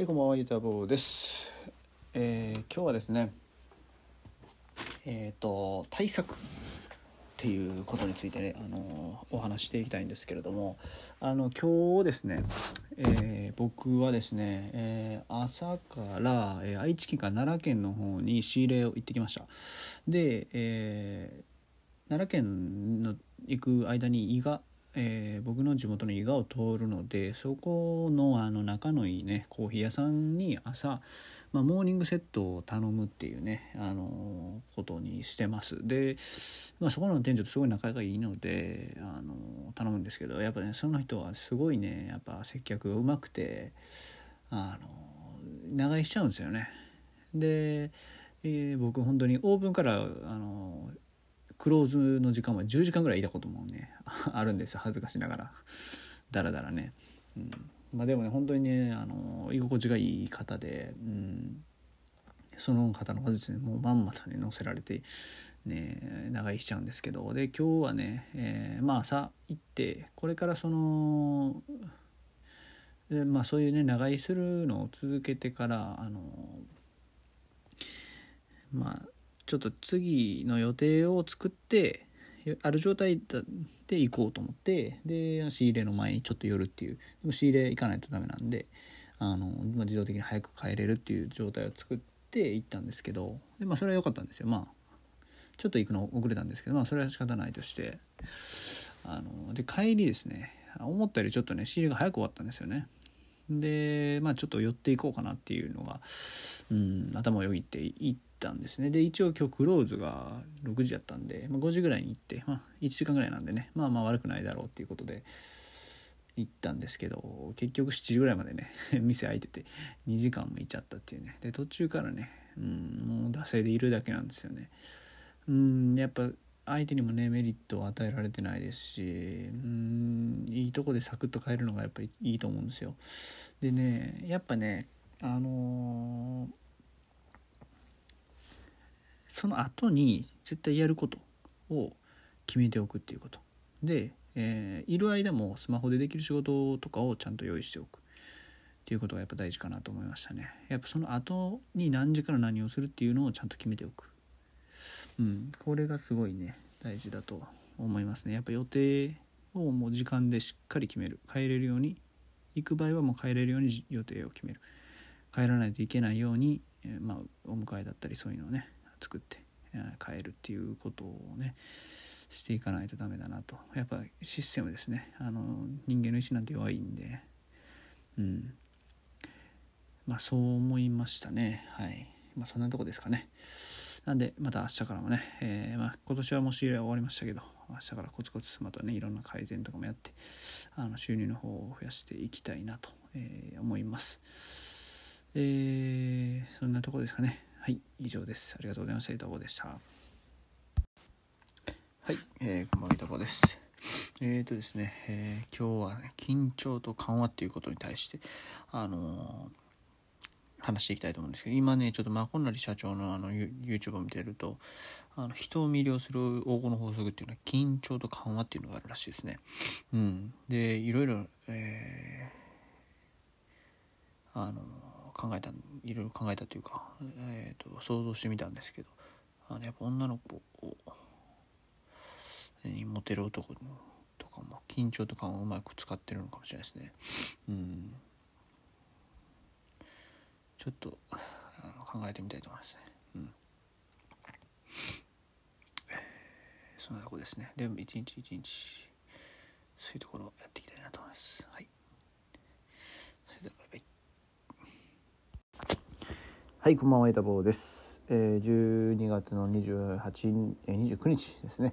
はい、こんばんは、ゆたぼうです。えー今日はですね、えっ、と、対策っていうことについてね、あの、お話していきたいんですけれども、あの、今日ですね、えー僕はですね、えー朝から、え愛知県から奈良県の方に仕入れを行ってきました。で、え奈良県の行く間に伊賀、えー僕の地元の伊賀を通るのでそこのあの仲のいいねコーヒー屋さんに朝、まあ、モーニングセットを頼むっていうね、あのことにしてます。で、まあ、そこの店長とすごい仲がいいので、あの頼むんですけどやっぱねその人はすごいねやっぱ接客がうまくてあの長居しちゃうんですよね。で、え僕本当にオープンからあのクローズの時間は10時間ぐらいいたこともね あるんですよ。恥ずかしながら。だらだらね、うん、まあでもね本当にねあの居心地がいい方で、うん、その方の話術にもうまんまとね乗せられてね長居しちゃうんですけど。で今日はね、えーまあ朝行ってこれからそのでまあそういうね長居するのを続けてからあのまあちょっと次の予定を作ってある状態で行こうと思ってで仕入れの前にちょっと寄るっていう。でも仕入れ行かないとダメなんであの、ま、自動的に早く帰れるっていう状態を作って行ったんですけどで、まあ、それは良かったんですよ。まあちょっと行くの遅れたんですけどまあそれは仕方ないとして。あので帰りですね思ったよりちょっとね仕入れが早く終わったんですよね。でまあちょっと寄っていこうかなっていうのが、うん、頭をよぎって行ったんですね。で一応今日クローズが6時やったんで、まあ、5時ぐらいに行って、まあ、1時間ぐらいなんでねまあまあ悪くないだろうっていうことで行ったんですけど結局7時ぐらいまでね 店開いてて2時間もいちゃったっていうね。で途中からね、うん、もう惰性でいるだけなんですよね。うんやっぱ相手にもねメリットを与えられてないですしうんいいとこでサクッと帰るのがやっぱりいいと思うんですよ。でねやっぱねあのーその後に絶対やることを決めておくっていうこと。で、えーいる間もスマホでできる仕事とかをちゃんと用意しておく。っていうことがやっぱ大事かなと思いましたね。やっぱその後に何時から何をするっていうのをちゃんと決めておく。うんこれがすごいね大事だと思いますね。やっぱ予定をもう時間でしっかり決める。帰れるように行く場合はもう帰れるように予定を決める。帰らないといけないように、えーまあ、お迎えだったりそういうのをね作って変、えるっていうことをねしていかないとダメだなと。やっぱシステムですね。あの人間の意志なんて弱いんで。うん。まあそう思いましたね。はい。まあそんなとこですかね。なんでまた明日からもね、えーまあ、今年はもう仕入れは終わりましたけど明日からコツコツまたねいろんな改善とかもやってあの収入の方を増やしていきたいなと、えー思います。えーそんなとこですかね。はい以上です。ありがとうございました。伊藤でしたはい、えー、こんばんは伊藤です。えーとですね、えー今日はね緊張と緩和っていうことに対してあのー話していきたいと思うんですけど今ねちょっとマコンナリ社長のあの YouTube を見てるとあの人を魅了する黄金の法則っていうのは緊張と緩和っていうのがあるらしいですね。うん、でいろいろ、えーあの考えたいろいろ考えたというか、えー、と想像してみたんですけどあのやっぱ女の子をにモテる男とかも緊張とかをうまく使ってるのかもしれないですね。うんちょっとあの考えてみたいと思いますね。うん。そんなとこですね。でも一日一日そういうところをやっていきたいなと思います。はい。それではバイバイ。はい、こんばんは、板坊です。えー、12月の28、えー、29日ですね。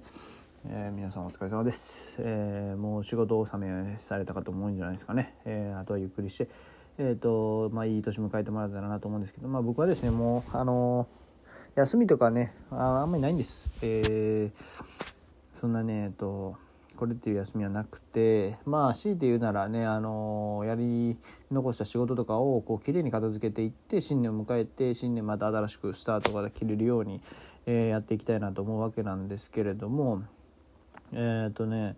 えー皆さんお疲れ様です、えーもう仕事納めされた方も多いんじゃないですかね、えーあとはゆっくりして、えーとまあ、いい年迎えてもらえたらなと思うんですけど、まあ、僕はですねもう、あのー休みとかねああんまりないんです、えーそんなねえっとこれっていう休みはなくてまあ強いて言うならね、あのやり残した仕事とかをこう綺麗に片付けていって新年を迎えて新年また新しくスタートが切れるように、えーやっていきたいなと思うわけなんですけれどもえっ、とね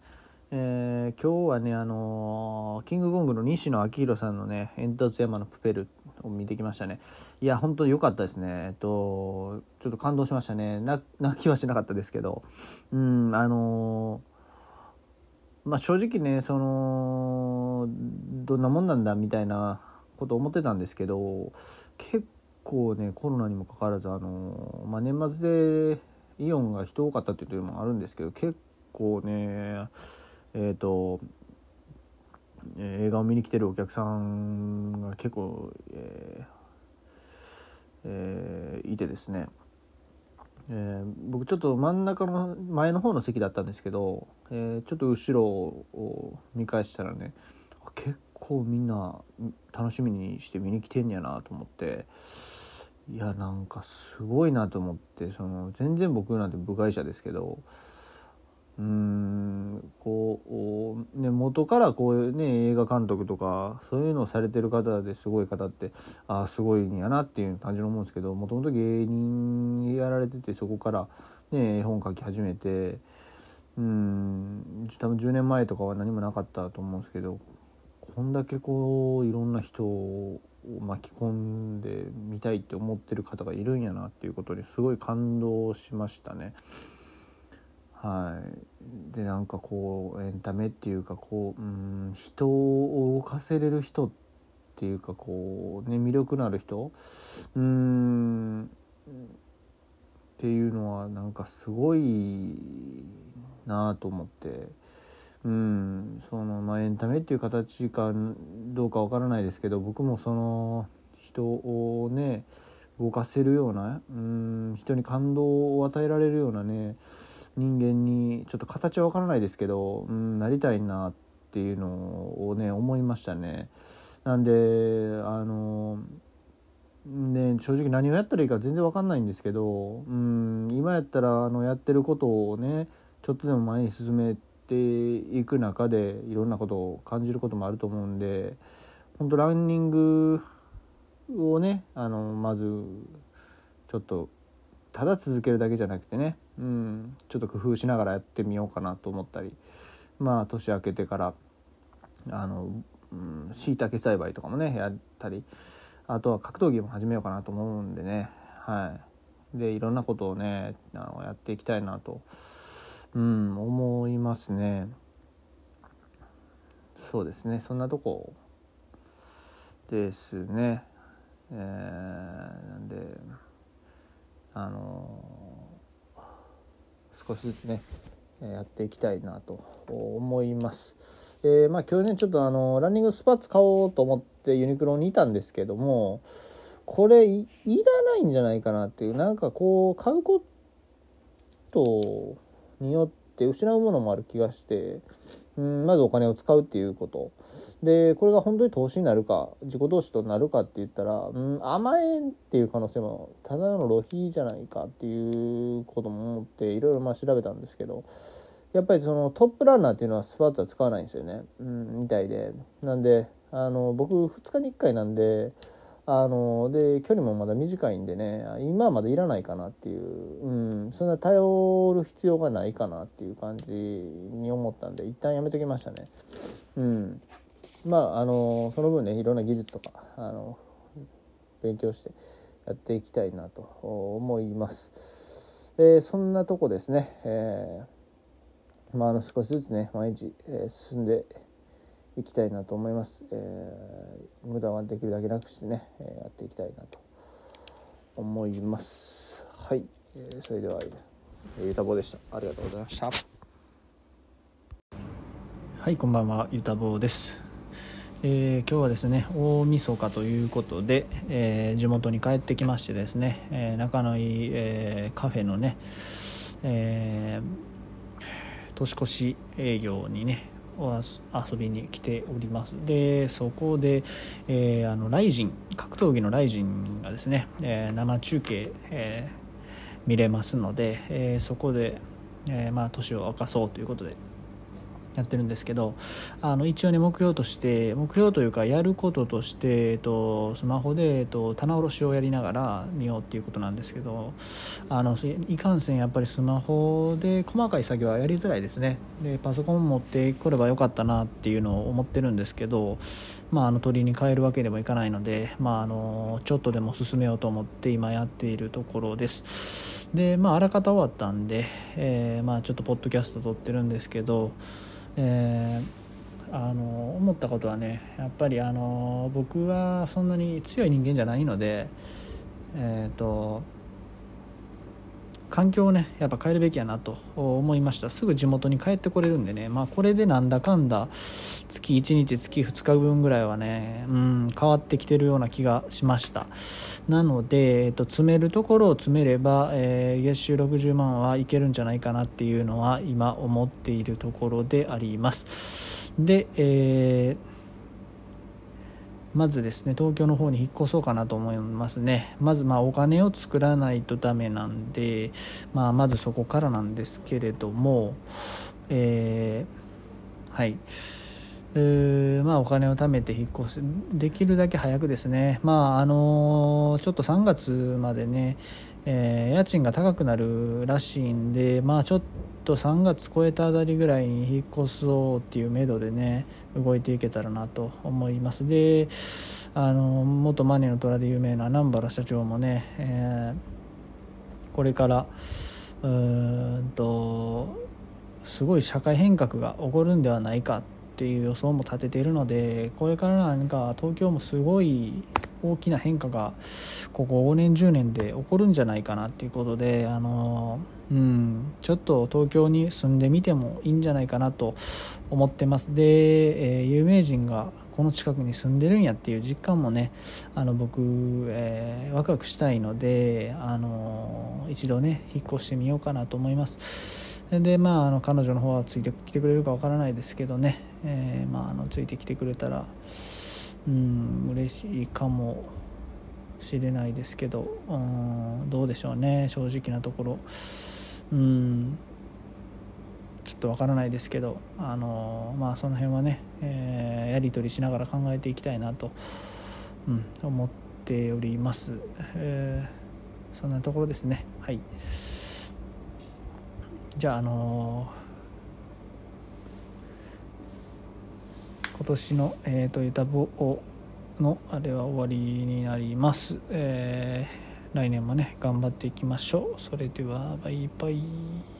えー今日はねあのーキングコングの西野昭弘さんのね「煙突山のプペル」を見てきましたね。いや本当に良かったですね。えっとちょっと感動しましたね。泣きはしなかったですけど。うんあのまあ正直ねそのどんなもんなんだみたいなこと思ってたんですけど結構ねコロナにもかかわらずあの、まあ、年末でイオンが人多かったっていうのもあるんですけど結構ねえっ、ー、と映画を見に来てるお客さんが結構、えーえー、いてですね、えー、僕ちょっと真ん中の前の方の席だったんですけど、えー、ちょっと後ろを見返したらね結構みんな楽しみにして見に来てんやなと思っていやなんかすごいなと思ってその全然僕なんて部外者ですけどうんこう、ね、元からこういうね映画監督とかそういうのをされてる方ですごい方ってああすごいんやなっていう感じの思うんですけどもともと芸人やられててそこからね絵本書き始めてうん多分10年前とかは何もなかったと思うんですけどこんだけこういろんな人を巻き込んでみたいって思ってる方がいるんやなっていうことにすごい感動しましたね。はい、でなんかこうエンタメっていうかこううん人を動かせれる人っていうかこうね魅力のある人？うん。っていうのはなんかすごいなと思って。うん。そのまあエンタメっていう形かどうかわからないですけど僕もその人をね動かせるようなうん人に感動を与えられるようなね人間にちょっと形は分からないですけど、うん、なりたいなっていうのをね思いましたね。なんであのね、正直何をやったらいいか全然分かんないんですけど、うん、今やったらあのやってることをねちょっとでも前に進めていく中でいろんなことを感じることもあると思うんで本当ランニングをねあのまずちょっとただ続けるだけじゃなくてね、うん、ちょっと工夫しながらやってみようかなと思ったり。まあ年明けてからあのしいたけ栽培とかもねやったり。あとは格闘技も始めようかなと思うんでね。はい。でいろんなことをねあのやっていきたいなと、うん、思いますね。そうですね。そんなとこですね。えー、なんであの少しずつねやっていきたいなと思います。えー、まあ今日ねちょっとあのランニングスパッツ買おうと思ってユニクロにいたんですけどもこれいらないんじゃないかなっていうなんかこう買うことによって失うものもある気がしてうんまずお金を使うっていうこと。でこれが本当に投資になるか自己投資となるかって言ったら、うん、甘えんっていう可能性もただの露費じゃないかっていうことも思っていろいろまあ調べたんですけどやっぱりそのトップランナーっていうのはスパッツは使わないんですよね、うん、みたいで。なんであの僕2日に1回なんであので距離もまだ短いんでね今はまだいらないかなっていう、うん、そんな頼る必要がないかなっていう感じに思ったんで一旦やめときましたね。うんまああのその分ねいろんな技術とかあの勉強してやっていきたいなと思います。えー、そんなとこですね、えー、まあ、あの少しずつね毎日、えー、進んでいきたいなと思います、えー、無駄はできるだけなくしてね、えやっていきたいなと思います。はい、えー、それではゆたぼうでした。ありがとうございました。はいこんばんは。ゆたぼうです。えー、今日はですね大晦日ということで、えー、地元に帰ってきましてですね、えー、仲のいい、えカフェのね、え年越し営業にね遊びに来ております。でそこで、えあのライジン格闘技のライジンがですね、え生中継、え見れますので、えそこで、えまあ年を明かそうということでやってるんですけどあの一応ね目標として目標というかやることとして、えっと、スマホで、えっと、棚卸しをやりながら見ようっていうことなんですけどあのいかんせんやっぱりスマホで細かい作業はやりづらいですね。でパソコン持ってこればよかったなっていうのを思ってるんですけど、まあ、あの鳥に変えるわけでもいかないので、まあ、あのちょっとでも進めようと思って今やっているところです。でまああらかた終わったんで、えー、まあちょっとポッドキャスト撮ってるんですけどえー、あの思ったことはねやっぱりあの僕はそんなに強い人間じゃないのでえっ、ー、と環境をねやっぱ変えるべきやなと思いました。すぐ地元に帰ってこれるんでね。まあこれでなんだかんだ月1日月2日分ぐらいはねうん変わってきてるような気がしました。なので、えっと、詰めるところを詰めれば、えー、月収60万はいけるんじゃないかなっていうのは今思っているところであります。で、えーまずですね東京の方に引っ越そうかなと思いますね。まずまあお金を作らないとダメなんで、まあ、まずそこからなんですけれどもえー、はい。えー、まあお金を貯めて引っ越す。できるだけ早くですね。まああのー、ちょっと3月までねえー、家賃が高くなるらしいんでまあちょっと3月超えたあたりぐらいに引っ越そうっていう目処でね動いていけたらなと思います。であの元マネの虎で有名な南原社長もね、えー、これからうんとすごい社会変革が起こるんではないかっていう予想も立てているのでこれからなんか東京もすごい大きな変化がここ5年10年で起こるんじゃないかなっていうことであの、うん、ちょっと東京に住んでみてもいいんじゃないかなと思ってます。で、えー、有名人がこの近くに住んでるんやっていう実感もねあの僕、えー、ワクワクしたいのであの一度ね引っ越してみようかなと思います。でまああの彼女の方はついてきてくれるかわからないですけどね、えー、まあ、あのついてきてくれたらうん嬉しいかもしれないですけどうんどうでしょうね正直なところ。うん。ちょっとわからないですけどあのまあその辺はね、えー、やり取りしながら考えていきたいなと、うん、思っております、えー、そんなところですね。はい。じゃああのー今年の、えーと、ユタボのあれは終わりになります、えー、来年もね頑張っていきましょう。それではバイバイ。